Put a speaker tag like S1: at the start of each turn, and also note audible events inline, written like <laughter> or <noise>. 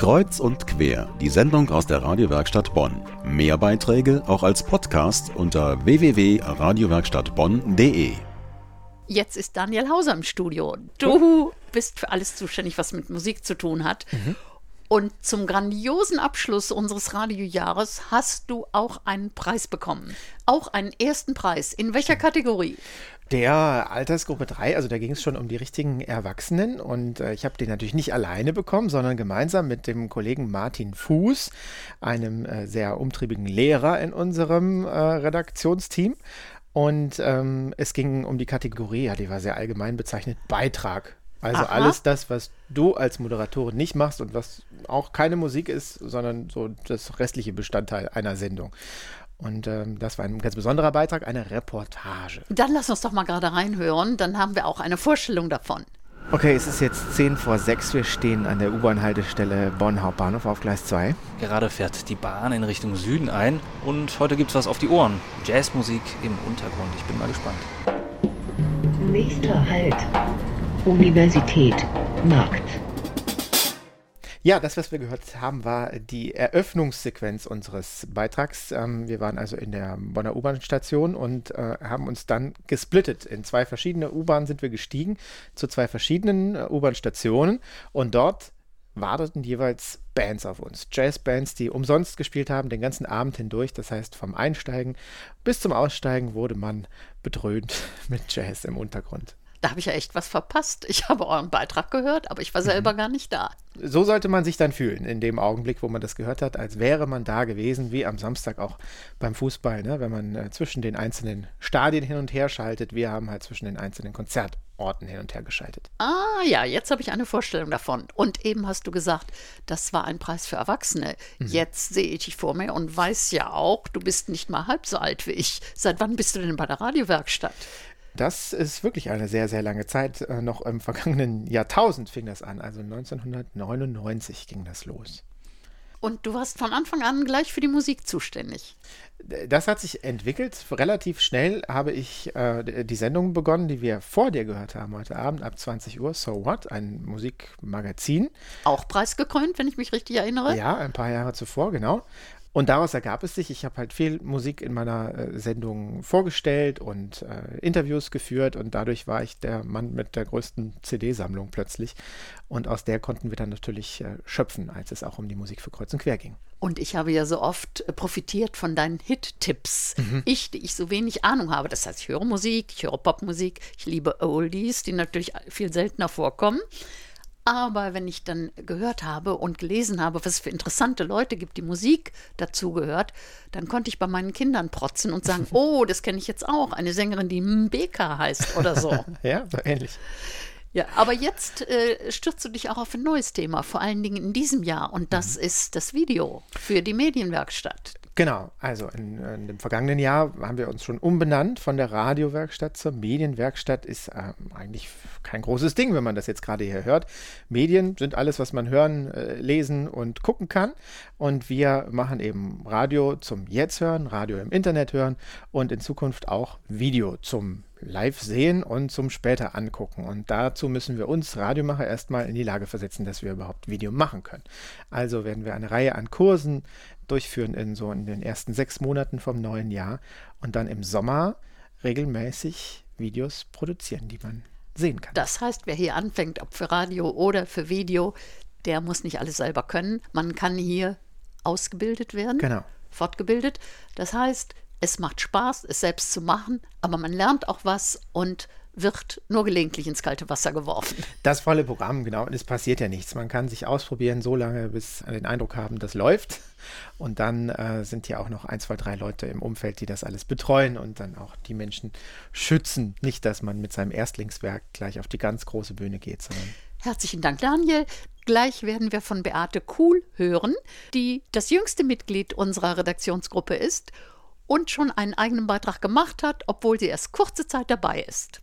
S1: Kreuz und quer, die Sendung aus der Radiowerkstatt Bonn. Mehr Beiträge auch als Podcast unter www.radiowerkstattbonn.de.
S2: Jetzt ist Daniel Hauser im Studio. Du bist für alles zuständig, was mit Musik zu tun hat. Und zum grandiosen Abschluss unseres Radiojahres hast du auch einen Preis bekommen. Auch einen ersten Preis. In welcher Kategorie?
S3: Der Altersgruppe 3, also da ging es schon um die richtigen Erwachsenen und äh, ich habe den natürlich nicht alleine bekommen, sondern gemeinsam mit dem Kollegen Martin Fuß, einem äh, sehr umtriebigen Lehrer in unserem äh, Redaktionsteam. Und ähm, es ging um die Kategorie, ja, die war sehr allgemein bezeichnet, Beitrag. Also
S2: Aha.
S3: alles das, was du als Moderatorin nicht machst und was auch keine Musik ist, sondern so das restliche Bestandteil einer Sendung. Und ähm, das war ein ganz besonderer Beitrag, eine Reportage.
S2: Dann lass uns doch mal gerade reinhören. Dann haben wir auch eine Vorstellung davon.
S3: Okay, es ist jetzt 10 vor 6. Wir stehen an der U-Bahn-Haltestelle Bonn Hauptbahnhof auf Gleis 2.
S4: Gerade fährt die Bahn in Richtung Süden ein und heute gibt's was auf die Ohren. Jazzmusik im Untergrund. Ich bin mal gespannt.
S5: Nächster Halt. Universität Markt.
S3: Ja, das, was wir gehört haben, war die Eröffnungssequenz unseres Beitrags. Ähm, wir waren also in der Bonner U-Bahn-Station und äh, haben uns dann gesplittet. In zwei verschiedene U-Bahnen sind wir gestiegen, zu zwei verschiedenen äh, U-Bahn-Stationen und dort warteten jeweils Bands auf uns. Jazzbands, die umsonst gespielt haben, den ganzen Abend hindurch. Das heißt, vom Einsteigen bis zum Aussteigen wurde man bedröhnt <laughs> mit Jazz im Untergrund.
S2: Da habe ich ja echt was verpasst. Ich habe euren Beitrag gehört, aber ich war selber gar nicht da.
S3: So sollte man sich dann fühlen in dem Augenblick, wo man das gehört hat, als wäre man da gewesen, wie am Samstag auch beim Fußball, ne? wenn man äh, zwischen den einzelnen Stadien hin und her schaltet. Wir haben halt zwischen den einzelnen Konzertorten hin und her geschaltet.
S2: Ah ja, jetzt habe ich eine Vorstellung davon. Und eben hast du gesagt, das war ein Preis für Erwachsene. Jetzt sehe ich dich vor mir und weiß ja auch, du bist nicht mal halb so alt wie ich. Seit wann bist du denn bei der Radiowerkstatt?
S3: Das ist wirklich eine sehr, sehr lange Zeit. Äh, noch im vergangenen Jahrtausend fing das an. Also 1999 ging das los.
S2: Und du warst von Anfang an gleich für die Musik zuständig.
S3: Das hat sich entwickelt. Relativ schnell habe ich äh, die Sendung begonnen, die wir vor dir gehört haben heute Abend ab 20 Uhr. So What? Ein Musikmagazin.
S2: Auch preisgekrönt, wenn ich mich richtig erinnere.
S3: Ja, ein paar Jahre zuvor, genau. Und daraus ergab es sich, ich habe halt viel Musik in meiner äh, Sendung vorgestellt und äh, Interviews geführt und dadurch war ich der Mann mit der größten CD-Sammlung plötzlich. Und aus der konnten wir dann natürlich äh, schöpfen, als es auch um die Musik für Kreuz und Quer ging.
S2: Und ich habe ja so oft äh, profitiert von deinen Hit-Tipps. Ich, die ich so wenig Ahnung habe. Das heißt, ich höre Musik, ich höre Popmusik, ich liebe Oldies, die natürlich viel seltener vorkommen. Aber wenn ich dann gehört habe und gelesen habe, was es für interessante Leute gibt, die Musik dazu gehört, dann konnte ich bei meinen Kindern protzen und sagen, <laughs> oh, das kenne ich jetzt auch, eine Sängerin, die Mbeka heißt oder so. <laughs>
S3: Ja, so ähnlich.
S2: Ja, aber jetzt äh, stürzt du dich auch auf ein neues Thema, vor allen Dingen in diesem Jahr. Und das ist das Video für die Medienwerkstatt.
S3: Genau, also in, in dem vergangenen Jahr haben wir uns schon umbenannt von der Radiowerkstatt zur Medienwerkstatt. Ist ähm, eigentlich kein großes Ding, wenn man das jetzt gerade hier hört. Medien sind alles, was man hören, äh, lesen und gucken kann. Und wir machen eben Radio zum Jetzt hören, Radio im Internet hören und in Zukunft auch Video zum live sehen und zum später angucken. Und dazu müssen wir uns Radiomacher erstmal in die Lage versetzen, dass wir überhaupt Video machen können. Also werden wir eine Reihe an Kursen durchführen in so in den ersten sechs Monaten vom neuen Jahr und dann im Sommer regelmäßig Videos produzieren, die man sehen kann.
S2: Das heißt, wer hier anfängt, ob für Radio oder für Video, der muss nicht alles selber können. Man kann hier ausgebildet werden,
S3: Genau.
S2: fortgebildet. Das heißt, es macht Spaß, es selbst zu machen, aber man lernt auch was und wird nur gelegentlich ins kalte Wasser geworfen.
S3: Das volle Programm, genau. Und es passiert ja nichts. Man kann sich ausprobieren, so lange, bis wir den Eindruck haben, das läuft. Und dann äh, sind ja auch noch ein, zwei, drei Leute im Umfeld, die das alles betreuen und dann auch die Menschen schützen. Nicht, dass man mit seinem Erstlingswerk gleich auf die ganz große Bühne geht, sondern
S2: Herzlichen Dank, Daniel. Gleich werden wir von Beate Kuhl hören, die das jüngste Mitglied unserer Redaktionsgruppe ist und schon einen eigenen Beitrag gemacht hat, obwohl sie erst kurze Zeit dabei ist.